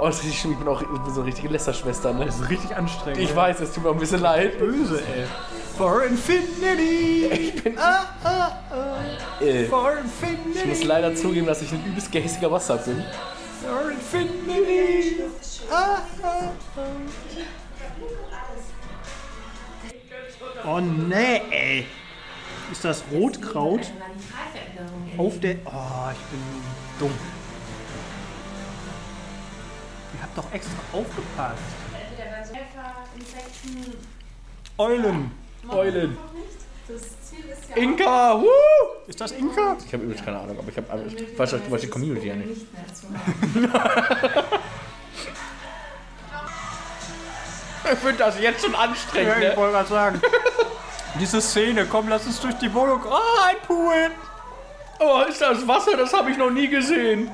Oh, das ist richtig. Ich bin auch ich bin so eine richtige Lästerschwester, ne? Das ist richtig anstrengend. Ich weiß, es tut mir auch ein bisschen leid. Böse, ey. For Infinity! Ich bin. Ah, ah, ah. Äh, For ich Infinity! muss leider zugeben, dass ich ein übelst gehässiger Wasser bin. For Infinity! Ah, ah, ah. Oh nee, ey. Ist das Rotkraut auf der... Oh, ich bin dumm. Doch extra aufgepasst. Eulen. Eulen. ja Inka! Woo! Ist das Inka? Ich habe übrigens keine Ahnung, aber ich, hab, aber ich weiß, du weißt die Community ja nicht. Ich finde das jetzt schon anstrengend, Ja, ich ne? wollte gerade sagen. Diese Szene, komm, lass uns durch die Wohnung. Ah, ein Pool. Oh, ist das Wasser? Das habe ich noch nie gesehen.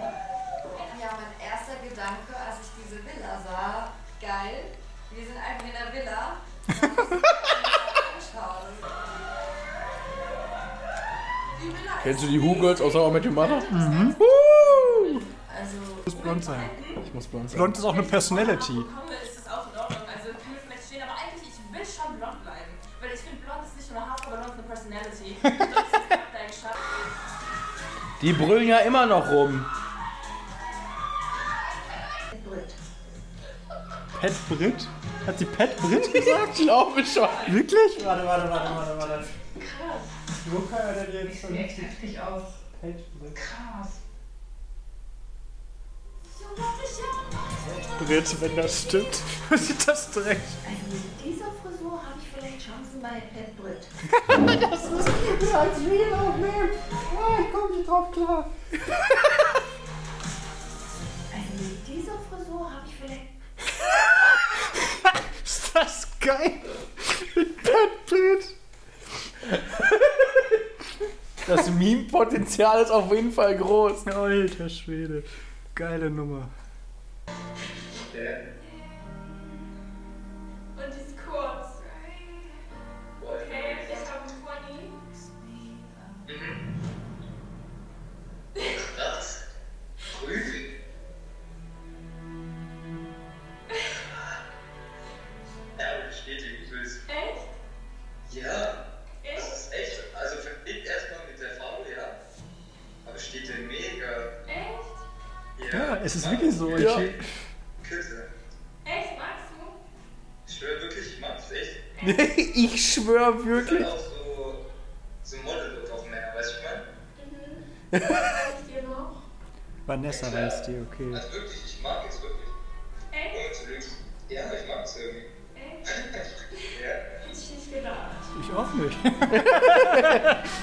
Kennst du die Who Girls aus How I Met Your Mother? Mhm. Woo! Also, Muss blond sein. Ich muss blond sein. Blond ist auch eine Personality. komme, ist es auch in Ordnung. Also kann mir vielleicht stehen, aber eigentlich, ich will schon blond bleiben. Weil ich finde, blond ist nicht nur eine Haarfarbe, blond ist eine Personality. Blond ist eine Charaktereigenschaft. Die brüllen ja immer noch rum. Pet Brit? Hat sie Pet Brit gesagt? Ich glaube schon. Wirklich? Warte, warte, warte, warte, warte. Krass. Wo kann er denn jetzt schon heftig aus. Pet Brit? Krass. Brit, wenn das stimmt. Sieht das direkt. Also mit dieser Frisur habe ich vielleicht Chancen bei Pet Brit. Das ist als Video aufnehmen. Ah, ich komme nicht drauf klar. Also mit dieser Frisur habe ich vielleicht. Ist das geil? Mit Pet Brit. Das Meme-Potenzial ist auf jeden Fall groß. Alter Schwede. Geile Nummer. Und es ist wirklich so. Ja. Ich, Küsse. Echt? Magst du? Ich schwöre wirklich, ich mag's echt. ich schwöre Ist wirklich. dann auch so, so Model-Look auf Männer, weißt du, ich meine? Sag ich dir noch? Vanessa heißt die, okay. Also wirklich, ich mag es wirklich. Echt? Ja, ich mag's irgendwie. Echt? ja. Hätte ich nicht gedacht. Ich auch nicht.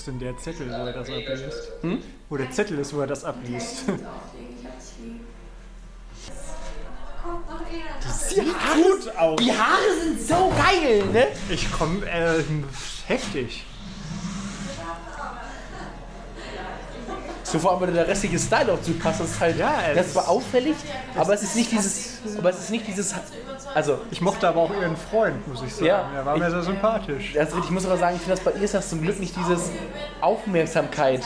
ist denn der Zettel, wo er das abliest? Hm? Wo der Zettel ist, wo er das abliest. Eher. Sieht gut aus. Die Haare sind so geil, ne? Ich komm, äh, heftig. So vor allem, wenn der restliche Style dazu passt, das ist halt, Ja, das ist- auffällig, aber es ist nicht dieses, aber es ist nicht dieses, also, Ich mochte aber auch ihren Freund, muss ich sagen. Ja, er war mir ich- sehr sympathisch. also ich muss aber sagen, ich finde das bei ihr ist das zum Glück nicht dieses Aufmerksamkeit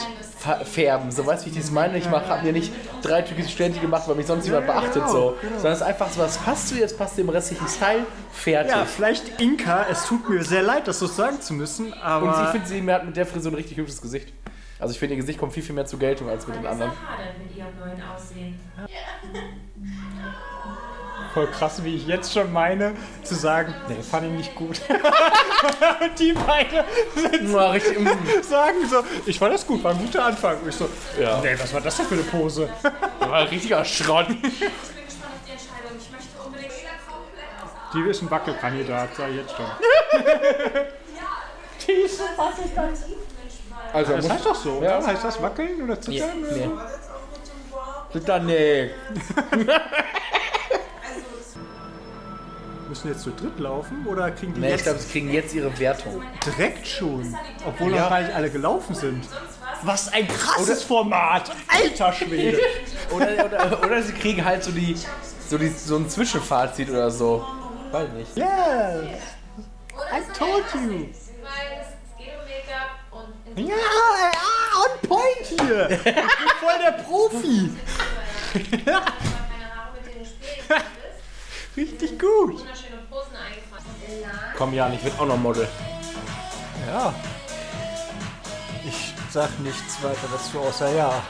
färben, so weißt du, wie ich das meine? Ich mach, hab mir nicht drei türkische Sternchen gemacht, weil mich sonst jemand Ja, beachtet, genau, so, genau. sondern es ist einfach so, was passt zu ihr, es passt dem restlichen Style, fertig. Ja, vielleicht Inka, es tut mir sehr leid, das so sagen zu müssen, aber. Und ich finde, sie hat mit der Frisur ein richtig hübsches Gesicht. Also ich finde, ihr Gesicht kommt viel, viel mehr zur Geltung als mit den anderen. mit ihrem neuen Aussehen. voll krass, wie ich jetzt schon meine, zu sagen, nee, fand ich nicht gut. Und die beide sagen so, ich fand das gut, war ein guter Anfang. Und ich so, ja, nee, was war das denn für eine Pose? war ein richtiger Schrott. Ich bin gespannt auf die Entscheidung. Ich möchte unbedingt Die ist ein Wackelkandidat, sag ich jetzt schon. Die ist ein Wackelkandidat. Also, Das heißt doch so, Ja. oder? Heißt das wackeln oder nee, zittern? oder nee. Zittern, nee. Müssen jetzt zu dritt laufen oder kriegen die Nee, ich jetzt glaube, sie kriegen jetzt ihre Wertung. direkt schon? Obwohl Ja. noch gar nicht alle gelaufen sind. Was ein krasses Format! Alter Schwede! Oder, oder, oder sie kriegen halt so die so, die, so ein Zwischenfazit oder so. Weiß nicht. Yes! I told you! Ja, ja, on point hier. Ich bin voll der Profi. Richtig gut. Komm, Jan, ich will auch noch Model. Ja. Ich sag nichts weiter dazu außer ja.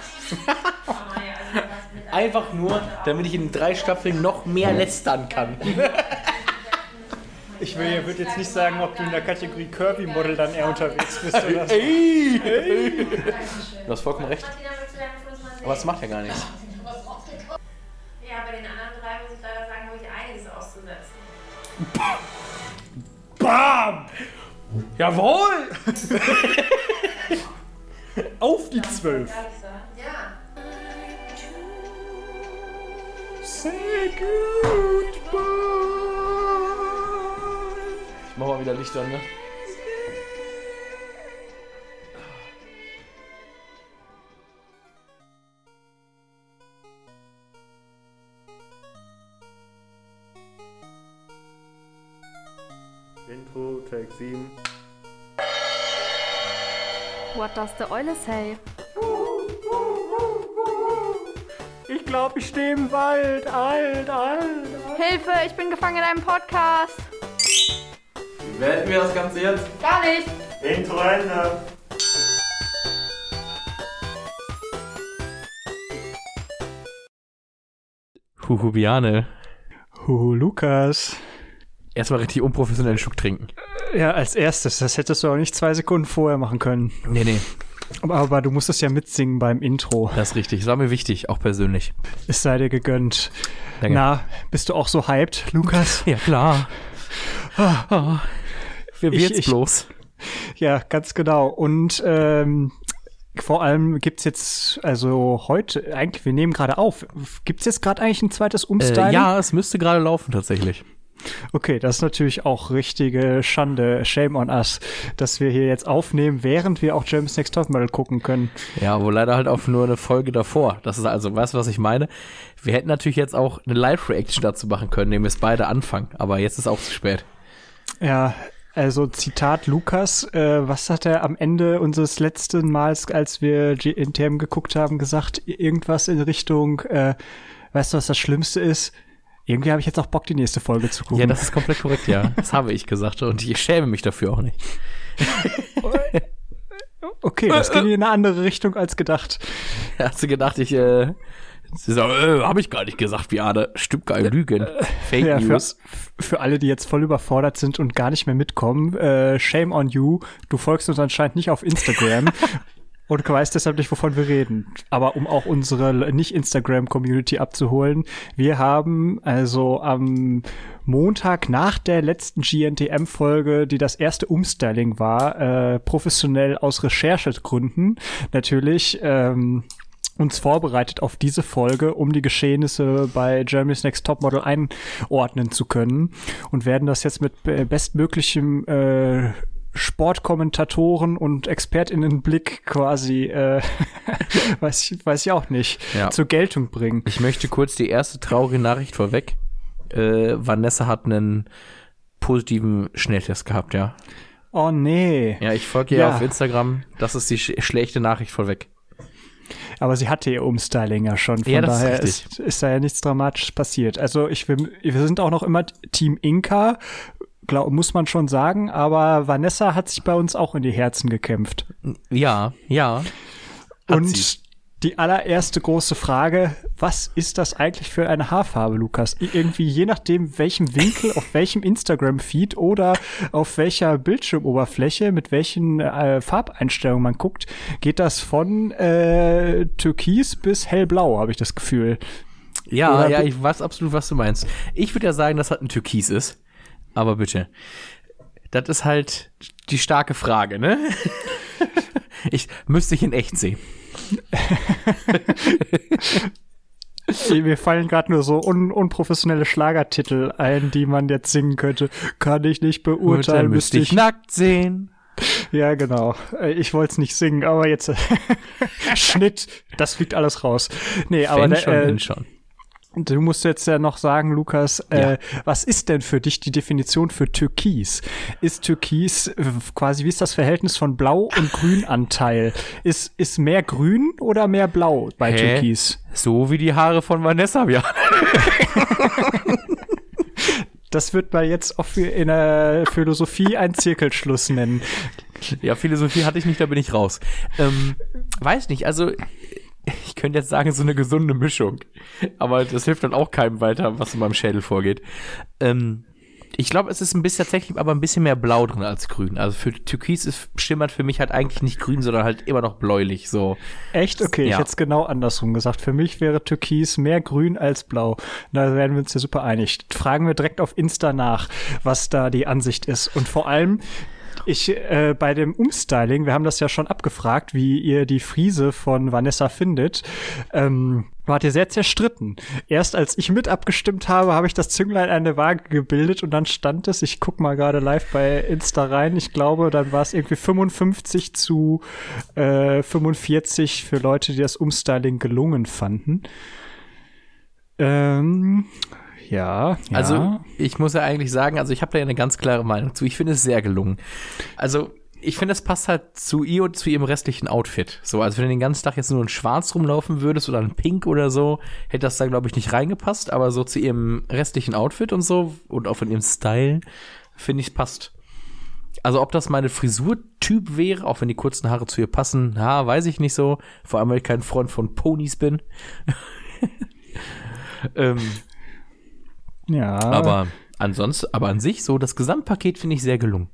Einfach nur, damit ich in drei Staffeln noch mehr lästern kann. Ich will, würde jetzt nicht sagen, ob du in der Kategorie Kirby-Model dann eher unterwegs bist oder so. Ey, ey. Du hast vollkommen recht. Aber es macht ja gar nichts. Ja, bei den anderen drei muss ich leider sagen, habe ich einiges auszusetzen. Bam! Jawohl! Auf die zwölf. Ja. Say goodbye. Ich mach mal wieder Licht an, ne? Intro, Take 7. What does the Eule say? Ich glaube, ich stehe im Wald. Alt, alt, alt. Hilfe, ich bin gefangen in einem Podcast. Wie beenden wir das Ganze jetzt? Gar nicht. Intro Ende. Huhubiane. Huhu, Lukas. Erstmal richtig unprofessionellen Schluck trinken. Ja, als erstes. Das hättest du auch nicht zwei Sekunden vorher machen können. Nee, nee. Aber, aber du musstest ja mitsingen beim Intro. Das ist richtig. Das war mir wichtig, auch persönlich. Es sei dir gegönnt. Danke. Na, bist du auch so hyped, Lukas? Ja, klar. Ah, Wer Ich- wird's ich- bloß? Ja, ganz genau. Und ähm, vor allem gibt's jetzt, also heute, eigentlich, wir nehmen gerade auf. Gibt's jetzt gerade eigentlich ein zweites Umstyling? Äh, ja, es müsste gerade laufen, tatsächlich. Okay, das ist natürlich auch richtige Schande. Shame on us, dass wir hier jetzt aufnehmen, während wir auch James Next Topmodel gucken können. Ja, wo leider halt auch nur eine Folge davor. Das ist also, weißt du, was ich meine? Wir hätten natürlich jetzt auch eine Live-Reaction dazu machen können, indem wir es beide anfangen. Aber jetzt ist auch zu spät. Ja, also Zitat Lukas, äh, was hat er am Ende unseres letzten Mals, als wir GNTM geguckt haben, gesagt? Irgendwas in Richtung, äh, weißt du, was das Schlimmste ist? Irgendwie habe ich jetzt auch Bock, die nächste Folge zu gucken. Ja, das ist komplett korrekt, ja. Das habe ich gesagt und ich schäme mich dafür auch nicht. okay, das ging in eine andere Richtung als gedacht. Hast du gedacht, ich, äh, sie so, äh, habe ich gar nicht gesagt, Biane. Stimmt gar Lügen. Fake Ja, für, News. für alle, die jetzt voll überfordert sind und gar nicht mehr mitkommen, äh, shame on you. Du folgst uns anscheinend nicht auf Instagram und weißt deshalb nicht, wovon wir reden. Aber um auch unsere Nicht-Instagram-Community abzuholen, wir haben also am Montag nach der letzten GNTM-Folge, die das erste Umstyling war, äh, professionell aus Recherchegründen natürlich ähm, uns vorbereitet auf diese Folge, um die Geschehnisse bei Germany's Next Topmodel einordnen zu können und werden das jetzt mit bestmöglichem äh, Sportkommentatoren und ExpertInnenblick quasi, äh, weiß, ich, weiß ich auch nicht, Ja. zur Geltung bringen. Ich möchte kurz die erste traurige Nachricht vorweg. Äh, Vanessa hat einen positiven Schnelltest gehabt, ja. Oh nee. Ja, ich folge ihr Ja. auf Instagram. Das ist die sch schlechte Nachricht vorweg. Aber sie hatte ihr Umstyling ja schon. Von Ja, ist daher richtig. ist, ist da ja nichts Dramatisches passiert. Also ich, wir, wir sind auch noch immer Team Inka, glaub, muss man schon sagen. Aber Vanessa hat sich bei uns auch in die Herzen gekämpft. Ja, ja. Und sie. die allererste große Frage, was ist das eigentlich für eine Haarfarbe, Lukas? Irgendwie je nachdem, welchem Winkel, auf welchem Instagram-Feed oder auf welcher Bildschirmoberfläche, mit welchen äh, Farbeinstellungen man guckt, geht das von äh, Türkis bis hellblau, habe ich das Gefühl. Ja, Oder ja, ich weiß absolut, was du meinst. Ich würde ja sagen, dass das ein Türkis ist. Aber bitte. Das ist halt die starke Frage, ne? ich müsste ich in echt sehen. Mir fallen gerade nur so un unprofessionelle Schlagertitel ein, die man jetzt singen könnte. Kann ich nicht beurteilen, müsste ich. nackt sehen. Ja, genau. Äh, Ich wollte es nicht singen, aber jetzt Schnitt, das fliegt alles raus. Nee, aber Wenn der, schon, äh, schon. Du musst jetzt ja noch sagen, Lukas, äh, Ja. was ist denn für dich die Definition für Türkis? Ist Türkis äh, quasi, wie ist das Verhältnis von Blau- und Grünanteil? Ist, ist mehr Grün oder mehr Blau bei Hä? Türkis? So wie die Haare von Vanessa, ja. Das wird man jetzt auch für in der Philosophie einen Zirkelschluss nennen. Ja, Philosophie hatte ich nicht, da bin ich raus. Ähm, weiß nicht, also ich könnte jetzt sagen, so eine gesunde Mischung. Aber das hilft dann auch keinem weiter, was in meinem Schädel vorgeht. Ähm, ich glaube, es ist ein bisschen tatsächlich aber ein bisschen mehr blau drin als grün. Also für Türkis ist, schimmert für mich halt eigentlich nicht grün, sondern halt immer noch bläulich. So. Echt? Okay, ich Ja. hätte es genau andersrum gesagt. Für mich wäre Türkis mehr grün als blau. Da werden wir uns ja super einig. Fragen wir direkt auf Insta nach, was da die Ansicht ist. Und vor allem, ich äh, bei dem Umstyling, wir haben das ja schon abgefragt, wie ihr die Friese von Vanessa findet, ähm, wart ihr sehr zerstritten. Erst als ich mit abgestimmt habe, habe ich das Zünglein an der Waage gebildet und dann stand es, ich guck mal gerade live bei Insta rein, ich glaube, dann war es irgendwie 55 zu äh, 45 für Leute, die das Umstyling gelungen fanden. Ähm, ja, ja. Also ich muss ja eigentlich sagen, also ich habe da ja eine ganz klare Meinung zu. Ich finde es sehr gelungen. Also ich finde, es passt halt zu ihr und zu ihrem restlichen Outfit. So, also wenn du den ganzen Tag jetzt nur in Schwarz rumlaufen würdest oder in Pink oder so, hätte das da, glaube ich, nicht reingepasst. Aber so zu ihrem restlichen Outfit und so und auch von ihrem Style, finde ich, es passt. Also ob das meine Frisurtyp wäre, auch wenn die kurzen Haare zu ihr passen, ha, weiß ich nicht so. Vor allem, weil ich kein Freund von Ponys bin. ähm, ja. aber ansonsten, aber an sich, so das Gesamtpaket finde ich sehr gelungen.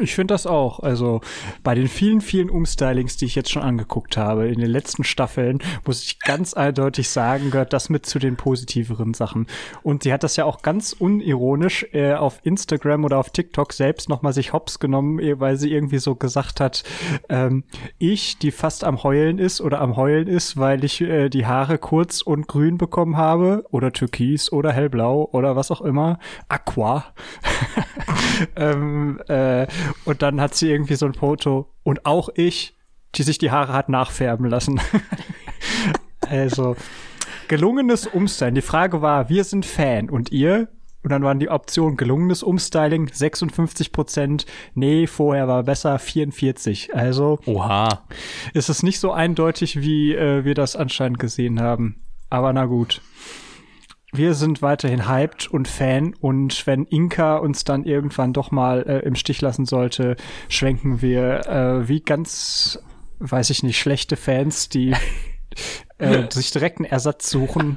Ich finde das auch. Also bei den vielen, vielen Umstylings, die ich jetzt schon angeguckt habe, in den letzten Staffeln, muss ich ganz eindeutig sagen, gehört das mit zu den positiveren Sachen. Und sie hat das ja auch ganz unironisch äh, auf Instagram oder auf TikTok selbst nochmal sich hops genommen, eh, weil sie irgendwie so gesagt hat, ähm, ich, die fast am Heulen ist oder am Heulen ist, weil ich äh, die Haare kurz und grün bekommen habe oder türkis oder hellblau oder was auch immer, aqua. ähm, äh, und dann hat sie irgendwie so ein Foto und auch ich, die sich die Haare hat nachfärben lassen. also gelungenes Umstyling. Die Frage war, wir sind Fan und ihr? Und dann waren die Optionen gelungenes Umstyling 56 Prozent, nee, vorher war besser 44. Also Oha. ist es nicht so eindeutig, wie äh, wir das anscheinend gesehen haben. Aber na gut. Wir sind weiterhin hyped und Fan und wenn Inka uns dann irgendwann doch mal äh, im Stich lassen sollte, schwenken wir äh, wie ganz, weiß ich nicht, schlechte Fans, die äh, sich direkt einen Ersatz suchen.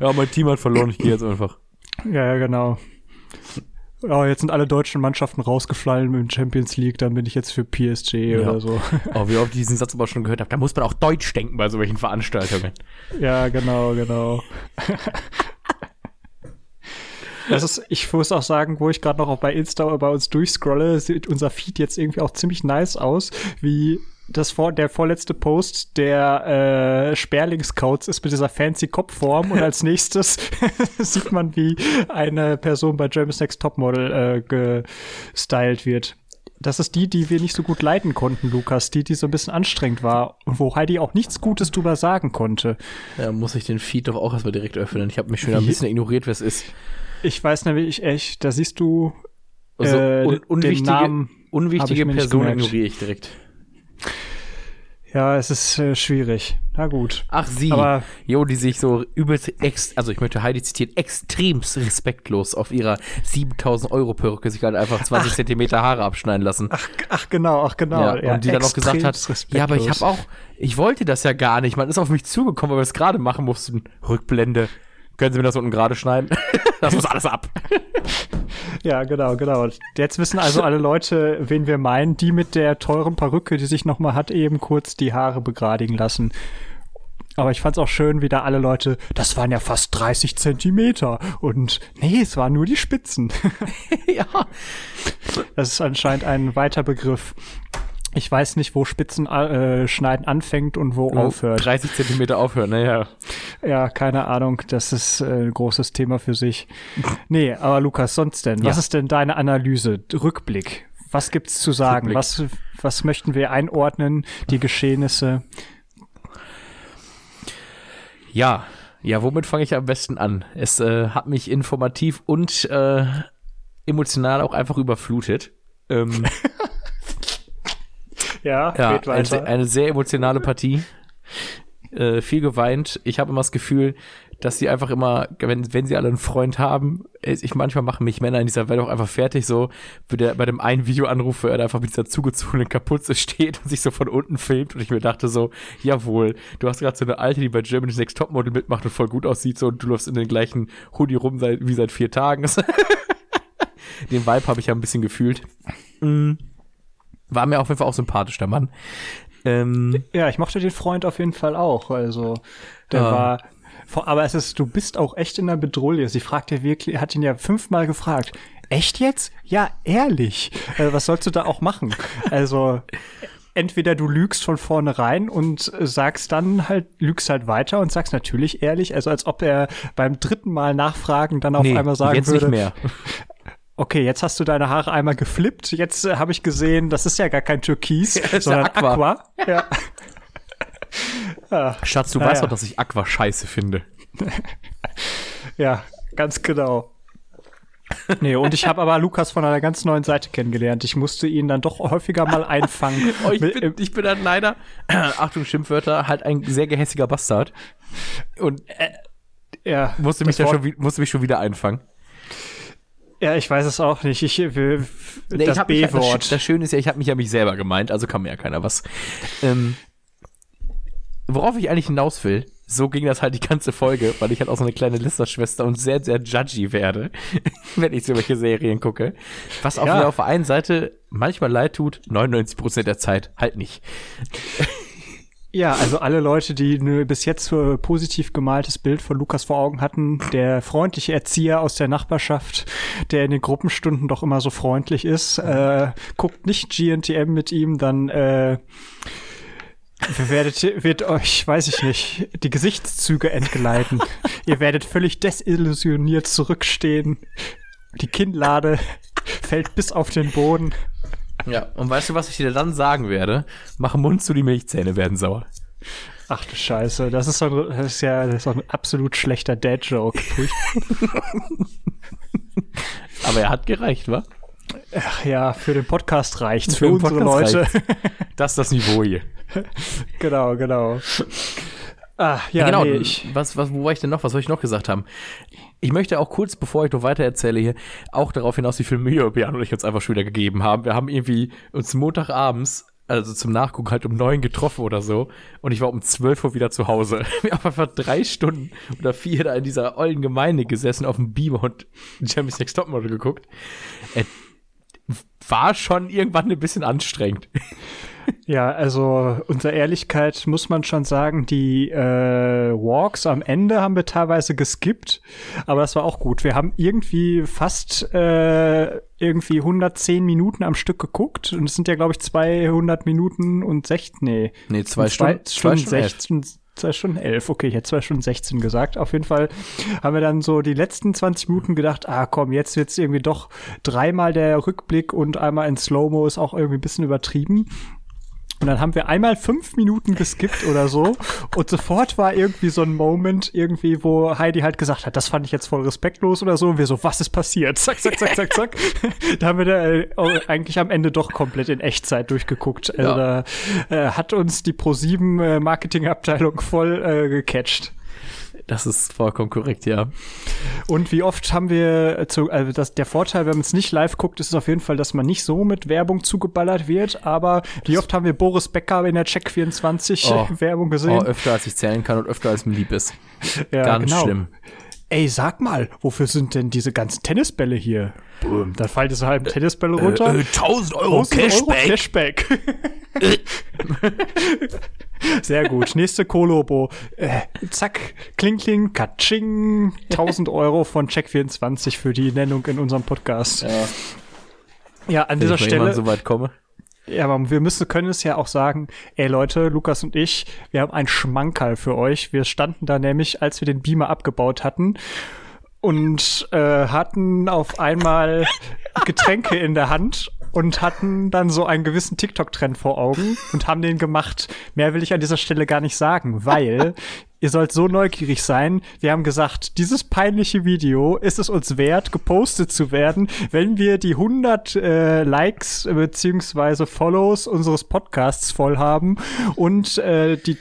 Ja, mein Team hat verloren, ich gehe jetzt einfach. Ja, ja, genau. Oh, jetzt sind alle deutschen Mannschaften rausgefallen in Champions League, dann bin ich jetzt für PSG oder so. Oh, wie oft ich diesen Satz aber schon gehört habe. Da muss man auch Deutsch denken bei solchen Veranstaltungen. Ja, genau, genau. Das ist, ich muss auch sagen, wo ich gerade noch bei Insta bei uns durchscrolle, sieht unser Feed jetzt irgendwie auch ziemlich nice aus, wie das vor, der vorletzte Post der äh, Sperling-Scouts ist mit dieser fancy Kopfform und als nächstes sieht man, wie eine Person bei Germany's Next Topmodel äh, gestylt wird. Das ist die, die wir nicht so gut leiten konnten, Lukas, die, die so ein bisschen anstrengend war und wo Heidi auch nichts Gutes drüber sagen konnte. Da muss ich den Feed doch auch erstmal direkt öffnen. Ich habe mich schon ein bisschen ignoriert, wer es ist. Ich weiß nämlich echt, da siehst du Also äh, un den unwichtige, unwichtige Person ignoriere ich direkt. Ja, es ist äh, schwierig. Na gut. Ach, sie. Aber- jo, die sich so übelst, also ich möchte Heidi zitieren, extremst respektlos auf ihrer 7000 Euro Perücke sich halt einfach 20 Zentimeter Haare abschneiden lassen. Ach, ach genau, ach genau. Ja, und die dann noch gesagt hat, extremst ja, aber ich respektlos. habe auch, ich wollte das ja gar nicht. Man ist auf mich zugekommen, weil wir es gerade machen mussten. Rückblende. Können Sie mir das unten gerade schneiden? das muss alles ab. Ja, genau, genau. Jetzt wissen also alle Leute, wen wir meinen. Die mit der teuren Perücke, die sich nochmal hat eben kurz die Haare begradigen lassen. Aber ich fand's auch schön, wie da alle Leute, das waren ja fast 30 Zentimeter. Und nee, es waren nur die Spitzen. ja. Das ist anscheinend ein weiter Begriff. Ich weiß nicht, wo Spitzen äh, schneiden anfängt und wo aufhört. 30 Zentimeter aufhören, naja. Ja, keine Ahnung. Das ist äh, ein großes Thema für sich. Nee, aber Lukas, sonst denn? Was Ja. ist denn deine Analyse? Rückblick. Was gibt's zu sagen? Rückblick. Was, was möchten wir einordnen? Die Geschehnisse? Ja, Ja, womit fange ich am besten an? Es äh, hat mich informativ und äh, emotional auch einfach überflutet. Ähm, Ja, ja, geht eine, eine sehr emotionale Partie. Äh, viel geweint. Ich habe immer das Gefühl, dass sie einfach immer, wenn, wenn sie alle einen Freund haben, äh, ich manchmal machen mich Männer in dieser Welt auch einfach fertig, so wie der, bei dem einen Videoanruf, wo er da einfach mit dieser zugezogenen Kapuze steht und sich so von unten filmt und ich mir dachte so, jawohl, du hast gerade so eine Alte, die bei Germany's Next Topmodel mitmacht und voll gut aussieht so und du läufst in den gleichen Hoodie rum seit, wie seit vier Tagen. den Vibe habe ich ja ein bisschen gefühlt. Mm. War mir auf jeden Fall auch sympathisch, der Mann. Ähm, Ja, ich mochte den Freund auf jeden Fall auch. Also, der Ja. war. vor- Aber es ist, du bist auch echt in der Bedrohung. Sie fragt ja wirklich, hat ihn ja fünfmal gefragt. Echt jetzt? Ja, ehrlich. Also, was sollst du da auch machen? Also, entweder du lügst von vornherein und sagst dann halt, lügst halt weiter und sagst natürlich ehrlich, also als ob er beim dritten Mal nachfragen dann auf nee, einmal sagen jetzt würde, nicht mehr. Okay, jetzt hast du deine Haare einmal geflippt, jetzt äh, habe ich gesehen, das ist ja gar kein Türkis, ja sondern Aqua. Aqua. Ja. Schatz, du Ah, weißt ja. doch, dass ich Aqua scheiße finde. Ja, ganz genau. Nee, und ich habe aber Lukas von einer ganz neuen Seite kennengelernt. Ich musste ihn dann doch häufiger mal einfangen. Oh, ich, bin, ich bin dann leider, Achtung, Schimpfwörter, halt ein sehr gehässiger Bastard. Und äh, ja, musste mich, da schon, musste mich schon wieder einfangen. Ja, ich weiß es auch nicht. Ich will Nee, das B-Wort. Das, das Schöne ist ja, ich habe mich ja mich selber gemeint, also kann mir ja keiner was. Ähm, worauf ich eigentlich hinaus will, so ging das halt die ganze Folge, weil ich halt auch so eine kleine Listerschwester und sehr, sehr judgy werde, wenn ich so welche Serien gucke. Was auch Ja. mir auf der einen Seite manchmal leid tut, 99% der Zeit halt nicht. Ja, also alle Leute, die ein bis jetzt so positiv gemaltes Bild von Lukas vor Augen hatten, der freundliche Erzieher aus der Nachbarschaft, der in den Gruppenstunden doch immer so freundlich ist, äh, guckt nicht GNTM mit ihm, dann äh, werdet, wird euch, weiß ich nicht, die Gesichtszüge entgleiten. Ihr werdet völlig desillusioniert zurückstehen. Die Kinnlade fällt bis auf den Boden. Ja, und weißt du, was ich dir dann sagen werde? Mach Mund zu, die Milchzähne werden sauer. Ach du Scheiße, das ist, so ein, das ist ja das ist doch ein absolut schlechter Dad-Joke. Aber er hat gereicht, wa? Ach ja, für den Podcast reicht's. Für, Für unsere Podcast Leute. Das ist das Niveau hier. genau, genau. Ah, ja, genau, nee, ich, was, was, wo war ich denn noch? Was soll ich noch gesagt haben? Ich möchte auch kurz, bevor ich noch weiter erzähle hier, auch darauf hinaus, wie viel Mühe Björn und ich uns einfach schon wieder gegeben haben. Wir haben irgendwie uns Montagabends, also zum Nachgucken halt um neun getroffen oder so und ich war um zwölf Uhr wieder zu Hause. Wir haben einfach drei Stunden oder vier da in dieser ollen Gemeinde gesessen auf dem Beamer und Jeremy's Next Topmodel geguckt. Äh, war schon irgendwann ein bisschen anstrengend. Ja, also unter Ehrlichkeit muss man schon sagen, die äh, Walks am Ende haben wir teilweise geskippt, aber das war auch gut. Wir haben irgendwie fast äh, irgendwie 110 Minuten am Stück geguckt und es sind ja, glaube ich, 200 Minuten und 16, nee, Nee, zwei zwei Stunden, zwei Stunden Stunden elf. 16, zwei Stunden elf. Okay, ich hätte zwei Stunden 16 gesagt. Auf jeden Fall haben wir dann so die letzten 20 Minuten gedacht, ah komm, jetzt wird's irgendwie doch dreimal der Rückblick und einmal in Slow-Mo ist auch irgendwie ein bisschen übertrieben. Und dann haben wir einmal fünf Minuten geskippt oder so. Und sofort war irgendwie so ein Moment irgendwie, wo Heidi halt gesagt hat, das fand ich jetzt voll respektlos oder so. Und wir so, was ist passiert? Zack, zack, zack, zack, zack. da haben wir da äh, eigentlich am Ende doch komplett in Echtzeit durchgeguckt. Also Ja. da äh, hat uns die Pro7 äh, Marketingabteilung voll äh, gecatcht. Das ist vollkommen korrekt, ja. Und wie oft haben wir äh, zu, also das, der Vorteil, wenn man es nicht live guckt, ist es auf jeden Fall, dass man nicht so mit Werbung zugeballert wird. Aber wie oft haben wir Boris Becker in der Check 24 Oh. Werbung Oh, gesehen? öfter als ich zählen kann und öfter als mir lieb ist. ja, Ganz genau. schlimm. Ey, sag mal, wofür sind denn diese ganzen Tennisbälle hier? Boom, dann fallen diese halben Tennisbälle runter. 1000 Euro 1000 Euro Cashback. Sehr gut. Nächste Kolobo. Äh, zack, kling, kling, katsching. 1000 Euro von Check24 für die Nennung in unserem Podcast. Ja, ja an Wenn dieser ich Stelle. so weit komme. Ja, aber wir müssen, können es ja auch sagen, ey Leute, Lukas und ich, wir haben ein Schmankerl für euch. Wir standen da nämlich, als wir den Beamer abgebaut hatten und äh, hatten auf einmal Getränke in der Hand und hatten dann so einen gewissen TikTok-Trend vor Augen und haben den gemacht. Mehr will ich an dieser Stelle gar nicht sagen, weil ihr sollt so neugierig sein. Wir haben gesagt, dieses peinliche Video ist es uns wert, gepostet zu werden, wenn wir die 100 äh, Likes äh, beziehungsweise Follows unseres Podcasts voll haben und äh, die,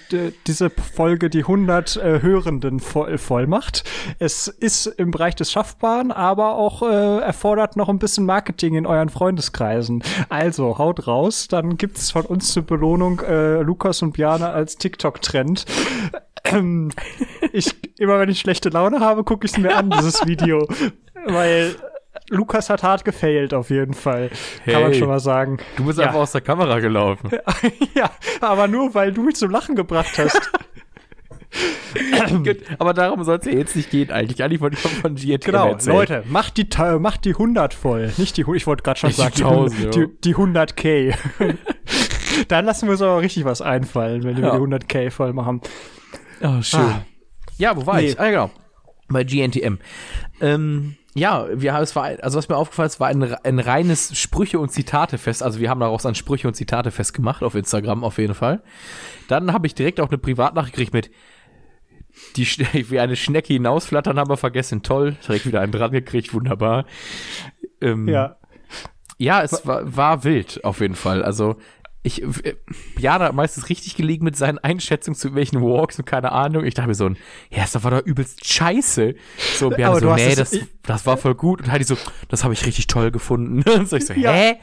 diese Folge die 100 äh, Hörenden voll, voll macht. Es ist im Bereich des Schaffbaren, aber auch äh, erfordert noch ein bisschen Marketing in euren Freundeskreisen. Also haut raus, dann gibt's von uns zur Belohnung äh, Lukas und Bjane als TikTok-Trend. Ähm, ich, immer wenn ich schlechte Laune habe, gucke ich es mir an, dieses Video. Weil Lukas hat hart gefailt, auf jeden Fall. Kann man Hey. schon mal sagen. Du bist Ja. einfach aus der Kamera gelaufen. ja, aber nur, weil du mich zum Lachen gebracht hast. Gut, Aber darum soll es ja jetzt nicht gehen eigentlich. Eigentlich wollte ich von GNTM Genau, erzählen. Leute, macht die, macht die 100 voll. Nicht die, ich wollte gerade schon die sagen, die, 1000, 100, ja. die, die 100k. Dann lassen wir uns aber richtig was einfallen, wenn wir Ja. die 100k voll machen. Oh, schön. Ah. Ja, wo war Nee. ich? Ah, genau. Bei GNTM. Ähm, ja, wir haben, es war, also was mir aufgefallen ist, war ein, ein reines Sprüche- und Zitate-Fest. Also wir haben daraus ein Sprüche- und Zitate-Fest gemacht, auf Instagram auf jeden Fall. Dann habe ich direkt auch eine Privatnachricht gekriegt mit die wie eine Schnecke hinausflattern, haben wir vergessen. Toll. Direkt wieder einen dran gekriegt, wunderbar. Ähm, Ja. ja, es war, war wild, auf jeden Fall. Also, ich, äh, Jana hat meistens richtig gelegen mit seinen Einschätzungen zu welchen Walks und keine Ahnung. Ich dachte mir so, ja, das war doch übelst scheiße. So, und Björn so, nee, das, ich- das war voll gut. Und Heidi so, das habe ich richtig toll gefunden. Und so, ich so, Ja. hä?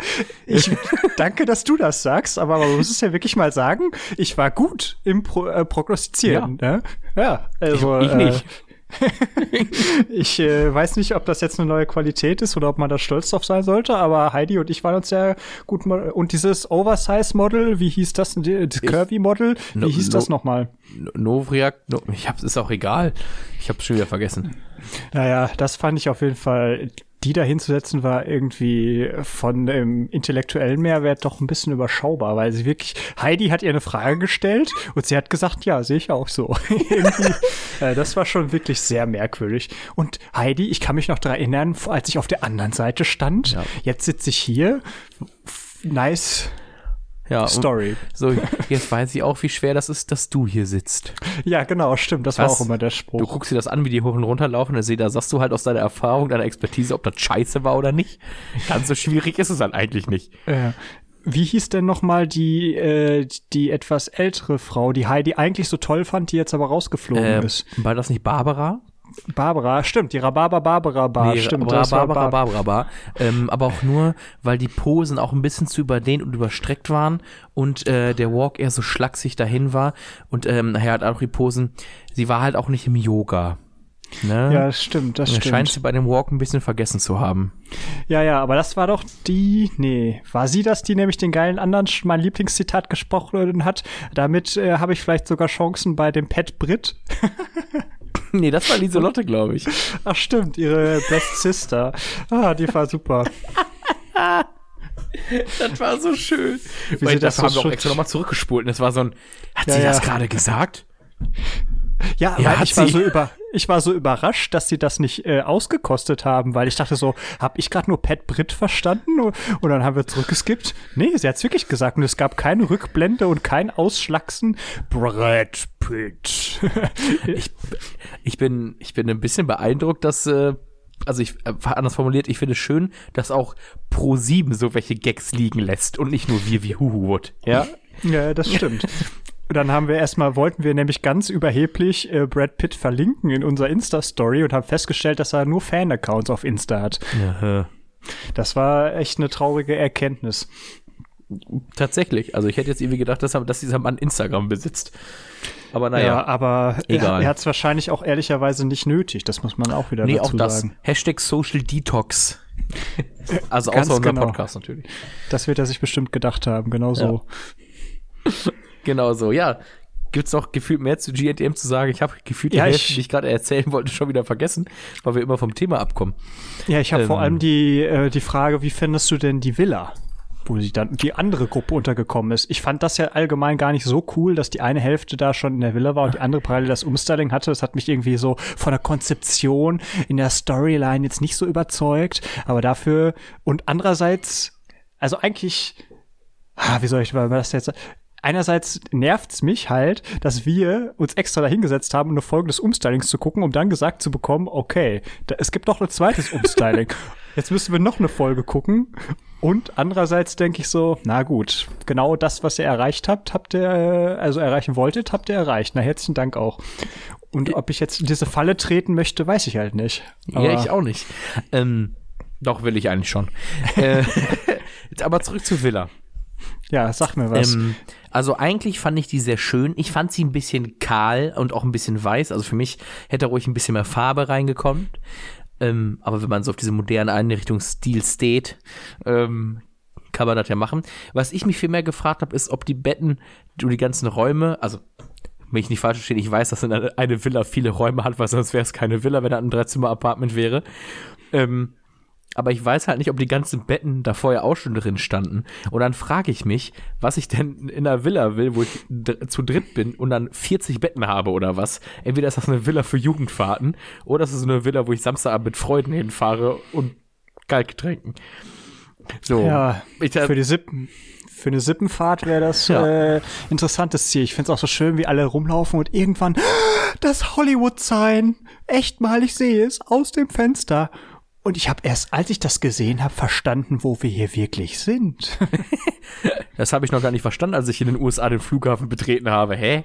Ich danke, dass du das sagst, aber man muss es ja wirklich mal sagen, ich war gut im Pro, äh, Prognostizieren. Ja, ne? ja also Ich nicht. Äh, ich äh, weiß nicht, ob das jetzt eine neue Qualität ist oder ob man da stolz drauf sein sollte, aber Heidi und ich waren uns ja gut und dieses Oversize-Model, wie hieß das, das Curvy-Model, wie No- hieß das no- nochmal? No- Novriak, no, ich hab's, ist auch egal. Ich hab's schon wieder vergessen. Naja, das fand ich auf jeden Fall, die da hinzusetzen, war irgendwie von dem intellektuellen Mehrwert doch ein bisschen überschaubar, weil sie wirklich, Heidi hat ihr eine Frage gestellt und sie hat gesagt, ja, sehe ich auch so. äh, das war schon wirklich sehr merkwürdig. Und Heidi, ich kann mich noch daran erinnern, als ich auf der anderen Seite stand, Ja. jetzt sitze ich hier, nice Ja, Story. so, jetzt weiß ich auch, wie schwer das ist, dass du hier sitzt. Ja, genau, stimmt, das war Was? auch immer der Du Spruch. guckst dir das an, wie die hoch und runter laufen, und da sagst du halt aus deiner Erfahrung, deiner Expertise, ob das scheiße war oder nicht. Ganz so schwierig ist es halt eigentlich nicht. Äh, wie hieß denn noch mal die, äh, die etwas ältere Frau, die Heidi eigentlich so toll fand, die jetzt aber rausgeflogen Ähm, ist? war das nicht Barbara? Barbara, stimmt, die Rhabarber Barbara Bar, Nee, stimmt. Barbara, das Barbara, Bar- Barbara Bar. Ähm, aber auch nur, weil die Posen auch ein bisschen zu überdehnt und überstreckt waren und äh, der Walk eher so schlaksig dahin war. Und ähm, nachher hat auch die Posen, sie war halt auch nicht im Yoga. Ne? Ja, stimmt, das Da stimmt. scheint sie bei dem Walk ein bisschen vergessen zu haben. Ja, ja, aber das war doch die, nee, war sie das, die nämlich den geilen anderen, mein Lieblingszitat gesprochen hat? Damit äh, habe ich vielleicht sogar Chancen bei dem Pet Brit. nee, das war Lieselotte, glaube ich. Ach stimmt, ihre Best Sister. Ah, die war super. Das war so schön. Wie Weil das das haben so wir auch extra nochmal zurückgespult. Und es war so ein, hat Ja, sie ja. das gerade gesagt? Ja, Ja, weil hat ich war so über ich war so überrascht, dass sie das nicht äh, ausgekostet haben, weil ich dachte so, hab ich gerade nur Pat Brit verstanden und, dann haben wir zurückgeskippt. Nee, sie hat's wirklich gesagt und es gab keine Rückblende und kein Ausschlachsen. Brett Pitt. Ich, ich, bin, ich bin ein bisschen beeindruckt, dass, äh, also ich, äh, anders formuliert, ich finde es schön, dass auch Pro7 so welche Gags liegen lässt und nicht nur wir wie Huhuwood. Ja? ja, das stimmt. Dann haben wir erstmal, wollten wir nämlich ganz überheblich äh, Brad Pitt verlinken in unserer Insta-Story und haben festgestellt, dass er nur Fan-Accounts auf Insta hat. Das war echt eine traurige Erkenntnis. Tatsächlich. Also ich hätte jetzt irgendwie gedacht, dass, er- dass dieser Mann Instagram besitzt. Aber Ja, naja. aber Egal. er, er hat es wahrscheinlich auch ehrlicherweise nicht nötig. Das muss man auch wieder nee, auch dazu das. sagen. Hashtag Social Detox. Also Ganz außer unser genau. Podcast natürlich. Das wird er sich bestimmt gedacht haben, genau so. Genau so, ja. Gibt's noch gefühlt mehr zu GNTM zu sagen? Ich habe gefühlt die Ja, Hälfte, ich- die ich gerade erzählen wollte, schon wieder vergessen, weil wir immer vom Thema abkommen. Ja, ich habe vor Ähm. allem die, äh, die Frage, wie findest du denn die Villa? Wo sie dann die andere Gruppe untergekommen ist. Ich fand das ja allgemein gar nicht so cool, dass die eine Hälfte da schon in der Villa war und die andere parallel das Umstyling hatte. Das hat mich irgendwie so von der Konzeption in der Storyline jetzt nicht so überzeugt. Aber dafür und andererseits, also eigentlich, ah, wie soll ich das jetzt sagen? Einerseits nervt's mich halt, dass wir uns extra dahingesetzt haben, um eine Folge des Umstylings zu gucken, um dann gesagt zu bekommen, okay, da, es gibt noch ein zweites Umstyling. Jetzt müssen wir noch eine Folge gucken. Und andererseits denke ich so, na gut, genau das, was ihr erreicht habt, habt ihr, äh, also erreichen wolltet, habt ihr erreicht. Na, herzlichen Dank auch. Und ob ich jetzt in diese Falle treten möchte, weiß ich halt nicht. ja, ich auch nicht. Ähm, doch, will ich eigentlich schon. äh, jetzt aber zurück zu Villa. Ja, sag mir was. Ähm, also eigentlich fand ich die sehr schön. Ich fand sie ein bisschen kahl und auch ein bisschen weiß. Also für mich hätte ruhig ein bisschen mehr Farbe reingekommen. Ähm, aber wenn man so auf diese modernen Einrichtungsstil steht, ähm, kann man das ja machen. Was ich mich viel mehr gefragt habe, ist, ob die Betten die ganzen Räume, also wenn ich nicht falsch verstehe, ich weiß, dass eine, eine Villa viele Räume hat, weil sonst wäre es keine Villa, wenn das ein Dreizimmer-Apartment wäre. Ähm, aber ich weiß halt nicht, ob die ganzen Betten da vorher auch schon drin standen. Und dann frage ich mich, was ich denn in einer Villa will, wo ich zu dritt bin und dann 40 Betten habe oder was. Entweder ist das eine Villa für Jugendfahrten oder ist es eine Villa, wo ich Samstagabend mit Freunden hinfahre und Kaltgetränken. So. Ja, ich, für die Sippen. Für eine Sippenfahrt wäre das Ja. äh, interessantes Ziel. Ich finde es auch so schön, wie alle rumlaufen und irgendwann das Hollywood-Sign. Echt mal, ich sehe es aus dem Fenster. Und ich habe erst, als ich das gesehen habe, verstanden, wo wir hier wirklich sind. das habe ich noch gar nicht verstanden, als ich in den USA den Flughafen betreten habe. Hä?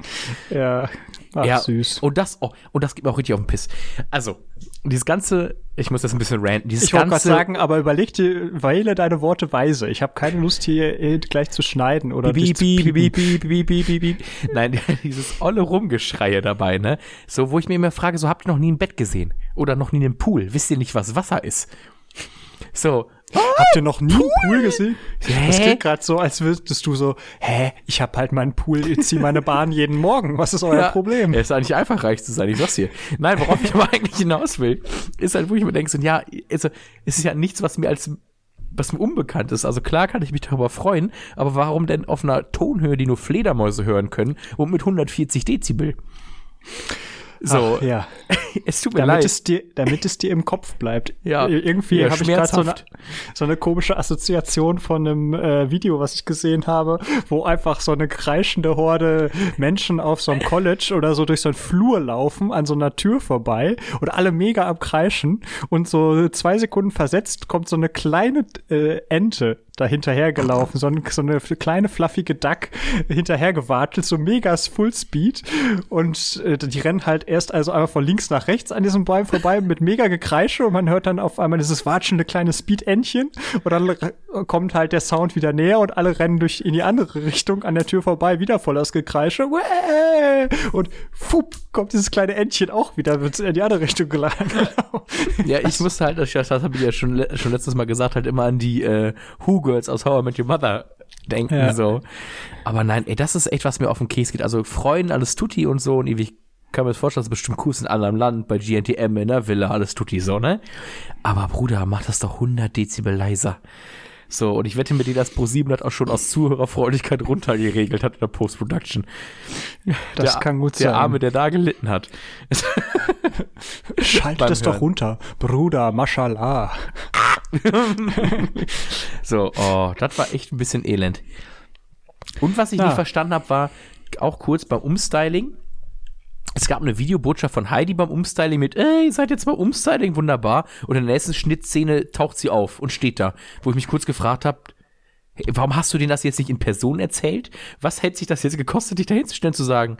ja, ach, ja, süß. Und das, oh, und das gibt mir auch richtig auf den Piss. Also, dieses ganze, ich muss das ein bisschen ranten, dieses Ich wollte gerade sagen, aber überleg dir, wähle deine Worte weise. Ich habe keine Lust, hier gleich zu schneiden oder piep, piepen. piep, piep, piep, piep, piep, piep. Nein, dieses olle Rumgeschreie dabei, ne? So, wo ich mir immer frage, so habt ihr noch nie ein Bett gesehen? Oder noch nie einen Pool? Wisst ihr nicht, was Wasser ist? So, Habt ihr noch nie einen Pool gesehen? Das Hä? klingt gerade so, als würdest du so, hä, ich habe halt meinen Pool, ich zieh meine Bahn jeden Morgen. Was ist euer Ja, Problem? Es ist eigentlich einfach, reich zu sein, ich sag's dir. Nein, worauf ich aber eigentlich hinaus will, ist halt, wo ich mir denke, so, ja, also, es ist ja nichts, was mir als was mir unbekannt ist. Also klar kann ich mich darüber freuen, aber warum denn auf einer Tonhöhe, die nur Fledermäuse hören können und mit 140 Dezibel? So, Ach, ja. es tut mir Damit leid. es, dir, damit es dir im Kopf bleibt. Ja. Ir- Irgendwie Ja, habe ich gerade so eine, so eine komische Assoziation von einem äh, Video, was ich gesehen habe, wo einfach so eine kreischende Horde Menschen auf so einem College oder so durch so einen Flur laufen, an so einer Tür vorbei und alle mega am Kreischen und so zwei Sekunden versetzt kommt so eine kleine äh, Ente da hinterhergelaufen, so, so eine kleine fluffige Duck hinterhergewatschelt, so megas Fullspeed und äh, die rennen halt erst also einmal von links nach rechts an diesem Bäumen vorbei mit mega Gekreische und man hört dann auf einmal dieses watschende kleine Speed-Entchen. Und dann kommt halt der Sound wieder näher und alle rennen durch in die andere Richtung an der Tür vorbei, wieder voll das Gekreische und fupp, kommt dieses kleine Entchen auch wieder in die andere Richtung geladen. Ja, ich musste halt, das, das habe ich ja schon, schon letztes Mal gesagt, halt immer an die äh, Who Girls aus How I Met Your Mother denken, Ja. so. Aber nein, ey, das ist echt, was mir auf den Käse geht. Also Freuen, alles Tutti und so und ewig kann mir das vorstellen, das ist bestimmt cool in einem anderen Land, bei GNTM in der Villa, alles Tutti so, ne? Aber Bruder, mach das doch 100 Dezibel leiser. So, und ich wette mit dir, dass Pro7 das auch schon aus Zuhörerfreundlichkeit runtergeregelt hat in der Post-Production. Das der, kann gut der sein. Arme, der da gelitten hat. Schalt beim das doch Hören. runter. Bruder, mashallah. So, oh, das war echt ein bisschen elend. Und was ich Ja. nicht verstanden habe, war auch kurz beim Umstyling. Es gab eine Videobotschaft von Heidi beim Umstyling mit, ey, ihr seid jetzt beim Umstyling, wunderbar. Und in der nächsten Schnittszene taucht sie auf und steht da, wo ich mich kurz gefragt habe, warum hast du denen das jetzt nicht in Person erzählt? Was hätte sich das jetzt gekostet, dich dahin zu sagen,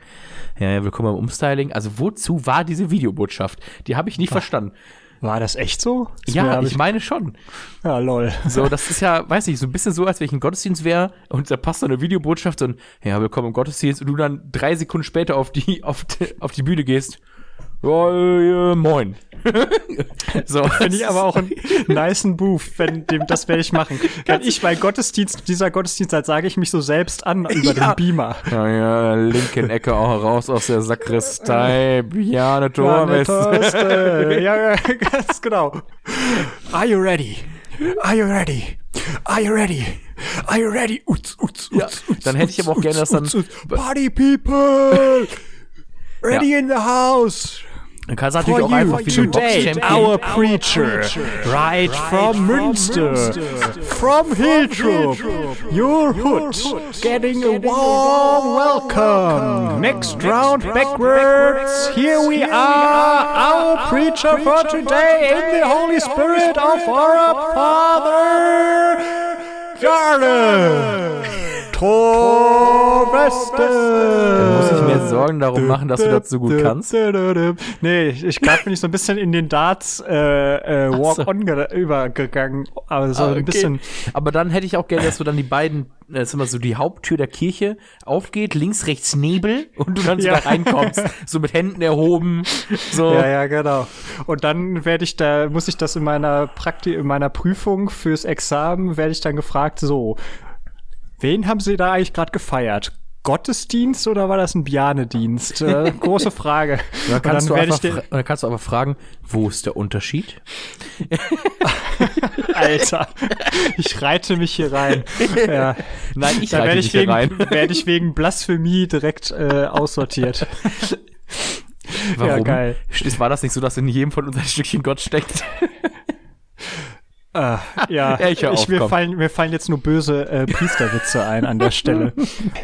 ja, ja, willkommen beim Umstyling. Also wozu war diese Videobotschaft? Die habe ich nicht verstanden. War das echt so? Das Ja, hab ich meine schon. Ja, lol. So, das ist ja, weiß ich, so ein bisschen so, als wenn ich im Gottesdienst wäre und da passt so eine Videobotschaft und ja, willkommen im Gottesdienst und du dann drei Sekunden später auf die, auf die, auf die Bühne gehst. Ja, äh, moin. so, Finde ich aber auch einen nicen Booth, wenn dem, das werde ich machen. Wenn ich mein Gottesdienst, dieser Gottesdienst, als sage ich mich so selbst an über Ja. den Beamer. Ja, ja, linken Ecke auch raus aus der Sakristei, Bjane Torwest. Toaste. ja, ja, ganz genau. Are you ready? Are you ready? Are you ready? Are you ready? Uts, uts, Ja, uts, uts, dann hätte ich aber auch uts, gerne, dass dann- uts, uts. Party people! Ready in the house! Dann kannst du natürlich For auch you. einfach wie so ein today, our preacher, right from Münster, from Hiltrup, your hood, getting a warm welcome. Next round backwards, here we are, our preacher for today in the Holy Spirit of our Father, Jarle. Tor Sorgen darum machen, dass du das so gut kannst. Nee, ich, ich glaube, bin ich so ein bisschen in den Darts äh, äh, Walk-On ge- übergegangen. Aber so Ah, ein bisschen. Aber dann hätte ich auch gerne, dass du dann die beiden, äh, jetzt immer so die Haupttür der Kirche aufgeht, links, rechts Nebel und du dann so Ja. da reinkommst. So mit Händen erhoben. So. Ja, ja, genau. Und dann werde ich da, muss ich das in meiner Prakti in meiner Prüfung fürs Examen, werde ich dann gefragt, so, wen haben Sie da eigentlich gerade gefeiert? Gottesdienst oder war das ein Bianedienst? Äh, große Frage. Dann kannst, du einfach, dann kannst du aber fragen, wo ist der Unterschied? Alter, ich reite mich hier rein. Ja. Nein, ich Da reite werde ich, hier wegen, rein. werde ich wegen Blasphemie direkt äh, aussortiert. Warum? Ja, geil. War das nicht so, dass in jedem von uns ein Stückchen Gott steckt? Ah, ja, Ja, ich auf, mir, fallen, mir fallen jetzt nur böse äh, Priesterwitze ein an der Stelle.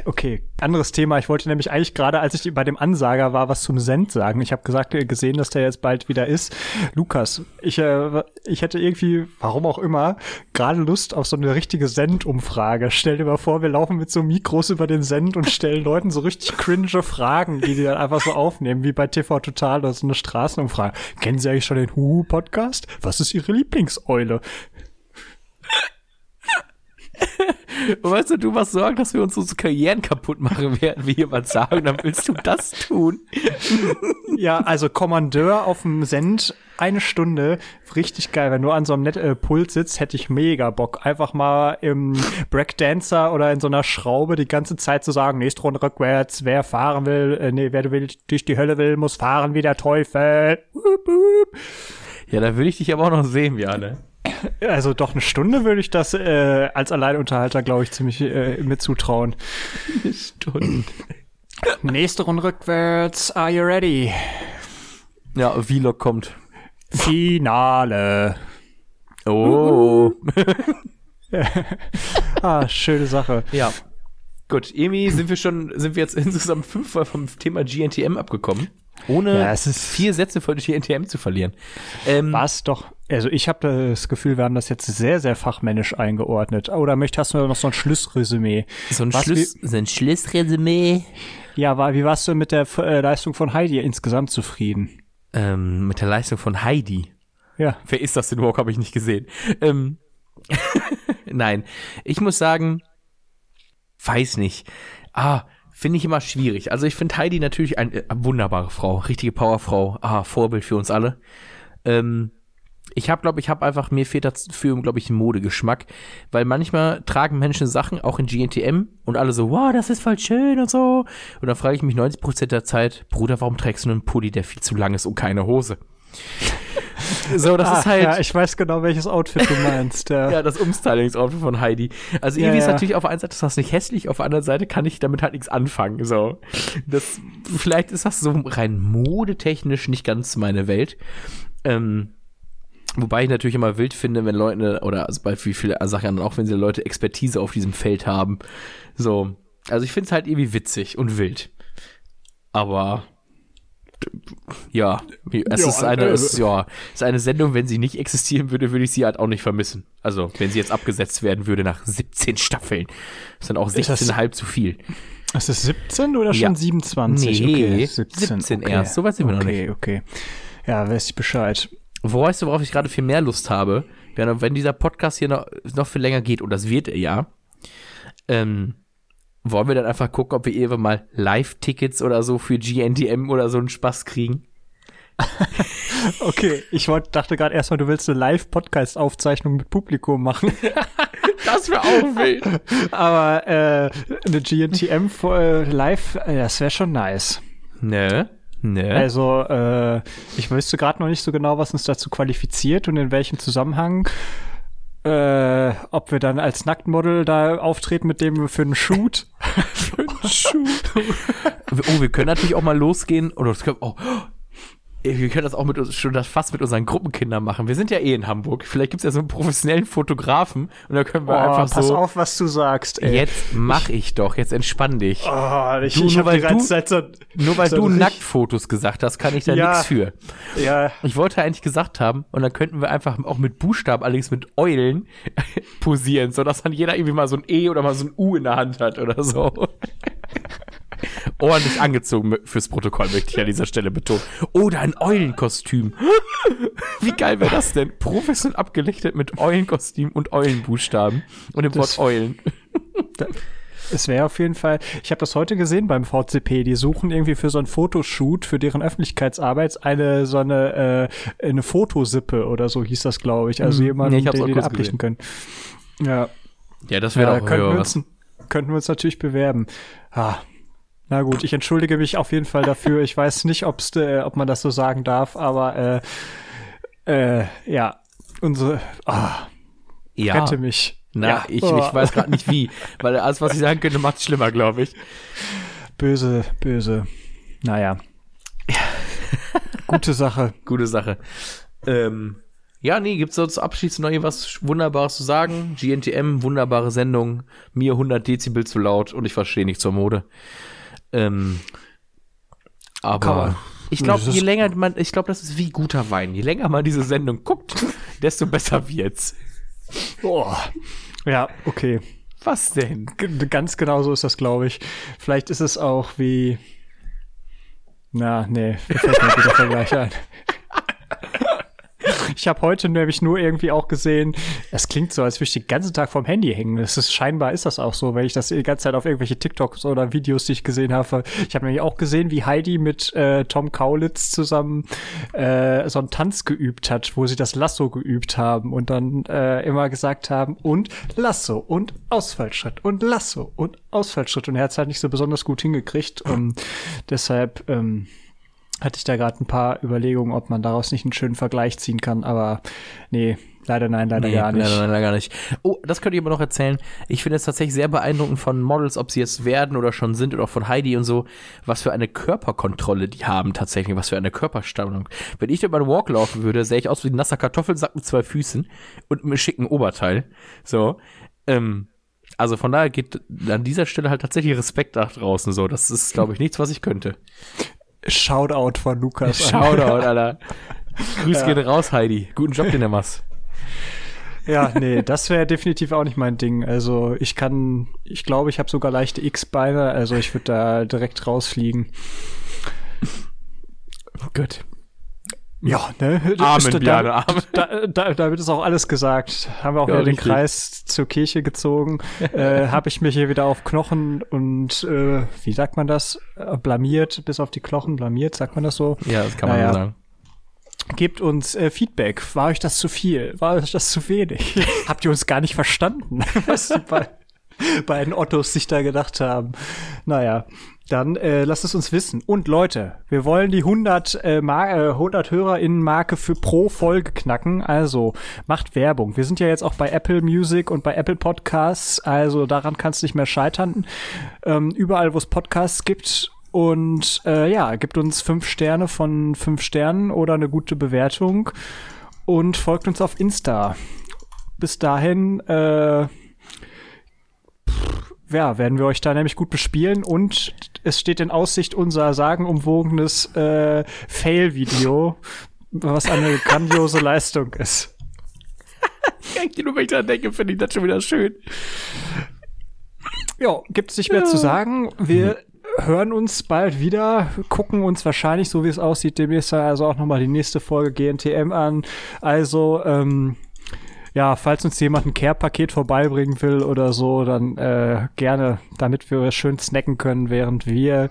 Okay, anderes Thema. Ich wollte nämlich eigentlich gerade, als ich bei dem Ansager war, was zum Send sagen. Ich habe gesagt, äh, gesehen, dass der jetzt bald wieder ist. Lukas, ich, äh, ich hätte irgendwie, warum auch immer, gerade Lust auf so eine richtige Send-Umfrage. Stell dir mal vor, wir laufen mit so Mikros über den Send und stellen Leuten so richtig cringe Fragen, die die dann einfach so aufnehmen, wie bei TV Total oder so eine Straßenumfrage. Kennen Sie eigentlich schon den Huhu-Podcast? Was ist Ihre Lieblingseule? Und weißt du, du machst Sorgen, dass wir uns unsere Karrieren kaputt machen, während wir hier was sagen, dann willst du das tun. Ja, also Kommandeur auf dem Send, eine Stunde, richtig geil. Wenn du an so einem Net äh, Pult sitzt, hätte ich mega Bock. Einfach mal im Breakdancer oder in so einer Schraube die ganze Zeit zu sagen, nächste Runde rückwärts, wer fahren will, äh, nee, wer will, durch die Hölle will, muss fahren wie der Teufel. Ja, da würde ich dich aber auch noch sehen, Jane. Also doch eine Stunde würde ich das äh, als Alleinunterhalter, glaube ich, ziemlich äh, mit zutrauen. Stunden. Nächste Runde rückwärts, are you ready? Ja, Vlog kommt. Finale. Oh. Ah, schöne Sache. Ja. Gut, Emi, sind wir schon, sind wir jetzt insgesamt fünfmal vom Thema GNTM abgekommen, ohne Ja, vier Sätze von GNTM zu verlieren. Ähm, War es doch, also ich habe das Gefühl, wir haben das jetzt sehr, sehr fachmännisch eingeordnet. Oder möchtest hast du noch so ein Schlussresümee? so ein, was Schluss, so ein Schlussresümee. Ja, war, wie warst du mit der äh, Leistung von Heidi insgesamt zufrieden? Ähm, mit der Leistung von Heidi. Ja. Wer ist das denn überhaupt? Habe ich nicht gesehen. Ähm, Nein, ich muss sagen, weiß nicht. Ah, finde ich immer schwierig. Also ich finde Heidi natürlich eine äh, wunderbare Frau, richtige Powerfrau. Ah, Vorbild für uns alle. Ähm, ich habe, glaube ich, habe einfach, mir fehlt dafür, glaube ich, Modegeschmack, weil manchmal tragen Menschen Sachen, auch in GNTM, und alle so, wow, das ist voll schön und so. Und dann frage ich mich 90% der Zeit, Bruder, warum trägst du einen Pulli, der viel zu lang ist und keine Hose? so, das Ah, ist halt. Ja, ich weiß genau, welches Outfit du meinst. Ja. Ja, das Umstylings-Outfit von Heidi. Also Ja, irgendwie ist ja. natürlich auf der einen Seite ist das nicht hässlich, auf der anderen Seite kann ich damit halt nichts anfangen. So, das vielleicht ist das so rein modetechnisch nicht ganz meine Welt. Ähm, wobei ich natürlich immer wild finde, wenn Leute oder also bei wie viele Sachen auch wenn sie Leute Expertise auf diesem Feld haben. So, also ich finde es halt irgendwie witzig und wild. Aber ja, es Ja, ist eine, es ist, ja, ist eine Sendung, wenn sie nicht existieren würde, würde ich sie halt auch nicht vermissen. Also, wenn sie jetzt abgesetzt werden würde nach 17 Staffeln. ist dann auch Ist das- 16 halb zu viel. Ist es 17 oder schon Ja. 27? Nee, okay, 17 erst. So weit sind wir noch okay, Okay, Ja, weiß ich Bescheid. Wo weißt du, worauf ich gerade viel mehr Lust habe? Wenn, wenn dieser Podcast hier noch, noch viel länger geht, und das wird er ja, ähm, wollen wir dann einfach gucken, ob wir irgendwann mal Live-Tickets oder so für GNTM oder so einen Spaß kriegen? Okay, ich wollte, dachte gerade erstmal, du willst eine Live-Podcast-Aufzeichnung mit Publikum machen. Das wäre auch wild. Aber äh, eine GNTM äh, live, äh, das wäre schon nice. Ne? Ne? Also, äh, ich wüsste gerade noch nicht so genau, was uns dazu qualifiziert und in welchem Zusammenhang. Äh, ob wir dann als Nacktmodel da auftreten mit dem für einen Shoot. Oh, wir können natürlich auch mal losgehen. Oder das können, oh, Wir können das auch mit uns, schon das fast mit unseren Gruppenkindern machen. Wir sind ja eh in Hamburg. Vielleicht gibt's ja so einen professionellen Fotografen und da können wir Oh, einfach pass so. auf, was du sagst, ey. Jetzt mach ich doch, jetzt entspann dich. Oh, ich, Du, ich nur weil du- Zeit so, Nur weil so du Nacktfotos gesagt hast, kann ich da Ja. nichts für. Ja, Ich wollte eigentlich gesagt haben, und dann könnten wir einfach auch mit Buchstaben, allerdings mit Eulen, posieren, sodass dann jeder irgendwie mal so ein E oder mal so ein U in der Hand hat oder so. Ordentlich angezogen fürs Protokoll, möchte ich an dieser Stelle betonen. Oder ein Eulenkostüm. Wie geil wäre das denn? Professionell abgelichtet mit Eulenkostüm und Eulenbuchstaben und dem Wort Eulen. es wäre auf jeden Fall, ich habe das heute gesehen beim VCP, die suchen irgendwie für so ein Fotoshoot, für deren Öffentlichkeitsarbeit eine so eine, äh, eine Fotosippe oder so hieß das, glaube ich. Also Mhm. jemanden, Nee, ich den auch kurz ablichten können. Ja, Ja, das ja wäre da doch könnten, ja, wir uns, könnten wir uns natürlich bewerben. Ah. Na gut, ich entschuldige mich auf jeden Fall dafür. Ich weiß nicht, ob's, äh, ob man das so sagen darf, aber äh, äh, ja, unsere, ah, Ja. rette mich. Na, ja. ich, Oh. ich weiß gerade nicht wie, weil alles, was ich sagen könnte, macht schlimmer, glaube ich. Böse, böse. Naja. Gute Sache. Gute Sache. Ähm, ja, nee, gibt's sonst abschließend noch irgendwas Wunderbares zu sagen? GNTM, wunderbare Sendung. Mir 100 Dezibel zu laut und ich verstehe nicht zur Mode. Ähm, aber ich glaube, je länger man, ich glaube, das ist wie guter Wein. Je länger man diese Sendung guckt, desto besser wird's. Oh. Ja, okay. Was denn? G ganz genau so ist das, glaube ich. Vielleicht ist es auch wie. Na, nee, mir fällt mir guter Vergleich ein. Ich habe heute nämlich nur irgendwie auch gesehen, es klingt so, als würde ich den ganzen Tag vom Handy hängen. Das ist, scheinbar ist das auch so, weil ich das die ganze Zeit auf irgendwelche TikToks oder Videos, die ich gesehen habe. Ich habe nämlich auch gesehen, wie Heidi mit äh, Tom Kaulitz zusammen äh, so einen Tanz geübt hat, wo sie das Lasso geübt haben und dann äh, immer gesagt haben, und Lasso und Ausfallschritt und Lasso und Ausfallschritt. Und er hat es halt nicht so besonders gut hingekriegt. Und deshalb ähm, hatte ich da gerade ein paar Überlegungen, ob man daraus nicht einen schönen Vergleich ziehen kann, aber nee, leider nein, leider Nee, gar nicht. Leider, leider gar nicht. Oh, das könnte ich aber noch erzählen. Ich finde es tatsächlich sehr beeindruckend von Models, ob sie jetzt werden oder schon sind oder auch von Heidi und so, was für eine Körperkontrolle die haben tatsächlich, was für eine Körperspannung. Wenn ich über den Walk laufen würde, sähe ich aus wie ein nasser Kartoffelsack mit zwei Füßen und einem schicken Oberteil. So, ähm, also von daher geht an dieser Stelle halt tatsächlich Respekt nach draußen so. Das ist, glaube ich, nichts, was ich könnte. Shoutout von Lukas. an. Shoutout, Alter. Grüß gehen raus, Heidi. Guten Job, den du machst. Ja, nee, das wäre definitiv auch nicht mein Ding. Also ich kann, ich glaube, ich habe sogar leichte X-Beine, also ich würde da direkt rausfliegen. Gut. Ja, ne? Amen, da- Bjane, Amen. Da, da, damit ist auch alles gesagt. Haben wir auch Ja, wieder den richtig. Kreis zur Kirche gezogen. äh, Habe ich mich hier wieder auf Knochen und äh, wie sagt man das? Äh, blamiert, bis auf die Knochen blamiert, sagt man das so? Ja, das kann man Naja. sagen. Gebt uns äh, Feedback. War euch das zu viel? War euch das zu wenig? Habt ihr uns gar nicht verstanden, was die beiden Ottos sich da gedacht haben? Naja, dann äh, lasst es uns wissen. Und Leute, wir wollen die 100, äh, Mar äh, 100 HörerInnen-Marke für pro Folge knacken. Also macht Werbung. Wir sind ja jetzt auch bei Apple Music und bei Apple Podcasts. Also daran kann es nicht mehr scheitern. Ähm, überall, wo es Podcasts gibt. Und äh, ja, gibt uns fünf Sterne von fünf Sternen oder eine gute Bewertung und folgt uns auf Insta. Bis dahin, äh, ja, werden wir euch da nämlich gut bespielen und es steht in Aussicht unser sagenumwogenes äh, Fail-Video, was eine grandiose Leistung ist. Nur wenn ich dran denke, finde ich das schon wieder schön. Ja, gibt's nicht mehr zu sagen. Wir hören uns bald wieder, gucken uns wahrscheinlich, so wie es aussieht, demnächst also auch nochmal die nächste Folge GNTM an. Also, ähm, ja, falls uns jemand ein Care-Paket vorbeibringen will oder so, dann äh, gerne, damit wir schön snacken können, während wir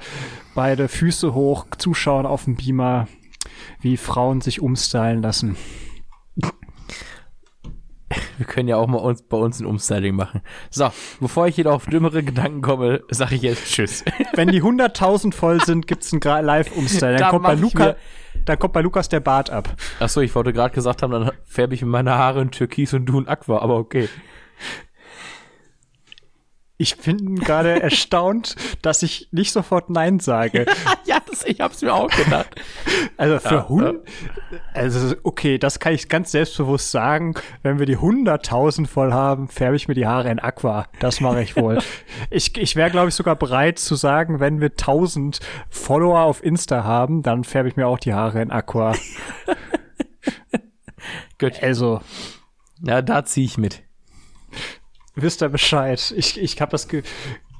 beide Füße hoch zuschauen auf dem Beamer, wie Frauen sich umstylen lassen. Wir können ja auch mal uns, bei uns ein Umstyling machen. So, bevor ich jedoch auf dümmere Gedanken komme, sage ich jetzt Tschüss. Wenn die 100.000 voll sind, gibt's ein Live-Umstyle. Dann, Da kommt bei Luca, dann kommt bei Lukas der Bart ab. Achso, ich wollte gerade gesagt haben, dann färbe ich mir meine Haare in Türkis und du in Aqua, aber okay. Ich bin gerade erstaunt, dass ich nicht sofort Nein sage. Ja? Ich hab's mir auch gedacht. Also für Ja, Hund, also okay, das kann ich ganz selbstbewusst sagen. Wenn wir die 100.000 voll haben, färbe ich mir die Haare in Aqua. Das mache ich wohl. ich ich wäre, glaube ich, sogar bereit zu sagen, wenn wir 1000 Follower auf Insta haben, dann färbe ich mir auch die Haare in Aqua. Gut. Also, Ja, da zieh ich mit. wisst ihr Bescheid. Ich, ich habe das Ge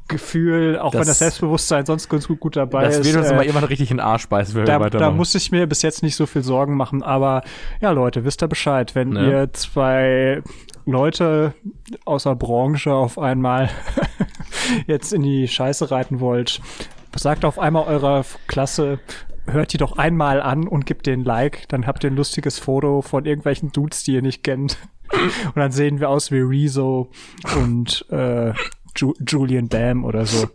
Gefühl, auch Das- wenn das Selbstbewusstsein sonst ganz gut, gut dabei Das ist. wird uns äh, immer jemand richtig in den Arsch beißen, wenn wir da, da weitermachen. muss ich mir bis jetzt nicht so viel Sorgen machen, aber ja, Leute, wisst ihr Bescheid, wenn Ne? ihr zwei Leute aus der Branche auf einmal jetzt in die Scheiße reiten wollt, sagt auf einmal eurer Klasse, hört die doch einmal an und gebt den Like, dann habt ihr ein lustiges Foto von irgendwelchen Dudes, die ihr nicht kennt. Und dann sehen wir aus wie Rezo und äh, Ju Julian Bam oder so.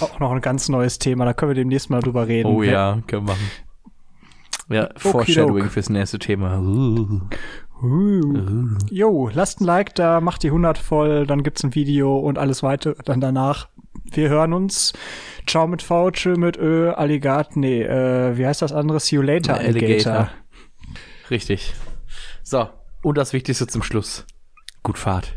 Auch noch ein ganz neues Thema, da können wir demnächst mal drüber reden. Oh ja, können wir machen. Ja, Foreshadowing fürs nächste Thema. Uh. Uh. Jo, lasst ein Like da, macht die 100 voll, dann gibt's ein Video und alles weitere dann danach. Wir hören uns. Ciao mit V, tschö mit Ö, Alligator, nee, äh, wie heißt das andere? See you later, Alligator. Alligator. Richtig. So, und das Wichtigste zum Schluss. Gut Fahrt.